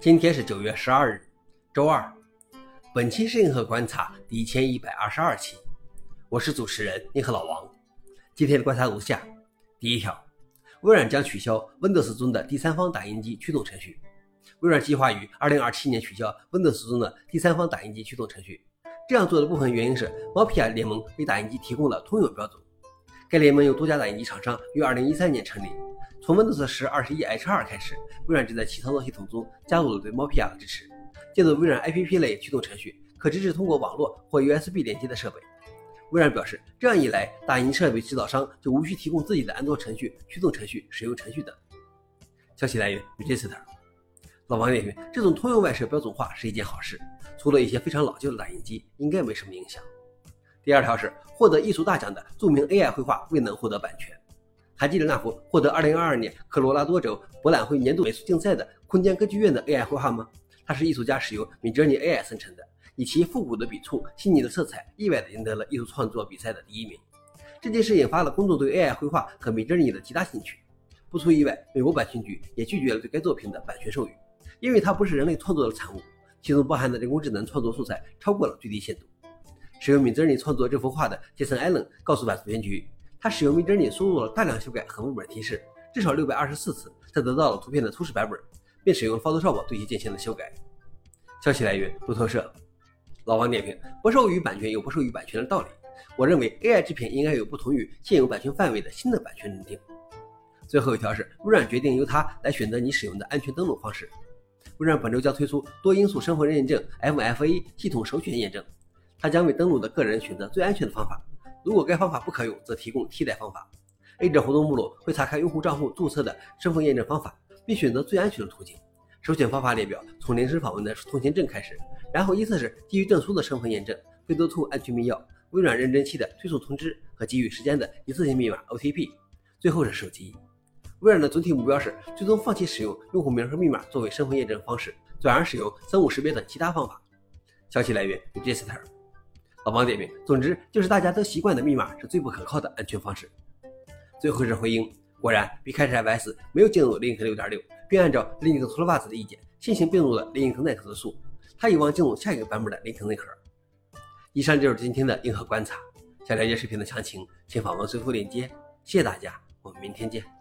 今天是九月十二日，周二。本期是硬核观察第一千一百二十二期，我是主持人银河老王。今天的观察如下：第一条，微软将取消 Windows 中的第三方打印机驱动程序。微软计划于二零二七年取消 Windows 中的第三方打印机驱动程序。这样做的部分原因是，猫皮亚联盟为打印机提供了通用标准。该联盟由多家打印机厂商于二零一三年成立。从 Windows 十二十一 H2 开始，微软就在其操作系统中加入了对 MOPIA 的支持。借助微软 APP 类驱动程序，可支持通过网络或 USB 连接的设备。微软表示，这样一来，打印设备制造商就无需提供自己的安装程序、驱动程序、使用程序等。消息来源：Register。老王点评：这种通用外设标准化是一件好事，除了一些非常老旧的打印机，应该没什么影响。第二条是，获得艺术大奖的著名 AI 绘画未能获得版权。还记得那幅获得2022年科罗拉多州博览会年度美术竞赛的空间歌剧院的 AI 绘画吗？它是艺术家使用 Midjourney AI 生成的，以其复古的笔触、细腻的色彩，意外地赢得了艺术创作比赛的第一名。这件事引发了公众对 AI 绘画和 Midjourney 的极大兴趣。不出意外，美国版权局也拒绝了对该作品的版权授予，因为它不是人类创作的产物，其中包含的人工智能创作素材超过了最低限度。使用 Midjourney 创作这幅画的杰森·艾伦告诉版权局。他使用 Midjourney 输入了大量修改和文本提示，至少六百二十四次，才得到了图片的初始版本，并使用 Photoshop 对其进行了修改。消息来源：路透社。老王点评：不授予版权有不授予版权的道理。我认为 AI 制品应该有不同于现有版权范围的新的版权认定。最后一条是，微软决定由它来选择你使用的安全登录方式。微软本周将推出多因素身份认证 MFA 系统首选验证，它将为登录的个人选择最安全的方法。如果该方法不可用，则提供替代方法。A 者活动目录会查看用户账户注册的身份验证方法，并选择最安全的途径。首选方法列表从临时访问的通行证开始，然后依次是基于证书的身份验证、飞多兔安全密钥、微软认证器的推送通知和给予时间的一次性密码 OTP，最后是手机。微软的总体目标是最终放弃使用用户名和密码作为身份验证方式，转而使用生物识别等其他方法。消息来源：Register。老王点名：总之就是大家都习惯的密码是最不可靠的安全方式。最后是回应，果然 B 开始 FS 没有进入 Linux 6.6，并按照 Linux Toolbars 的意见，先行并入了 Linux 内核的数。它有望进入下一个版本的 Linux 内核。以上就是今天的硬核观察。想了解视频的详情，请访问随附链接。谢谢大家，我们明天见。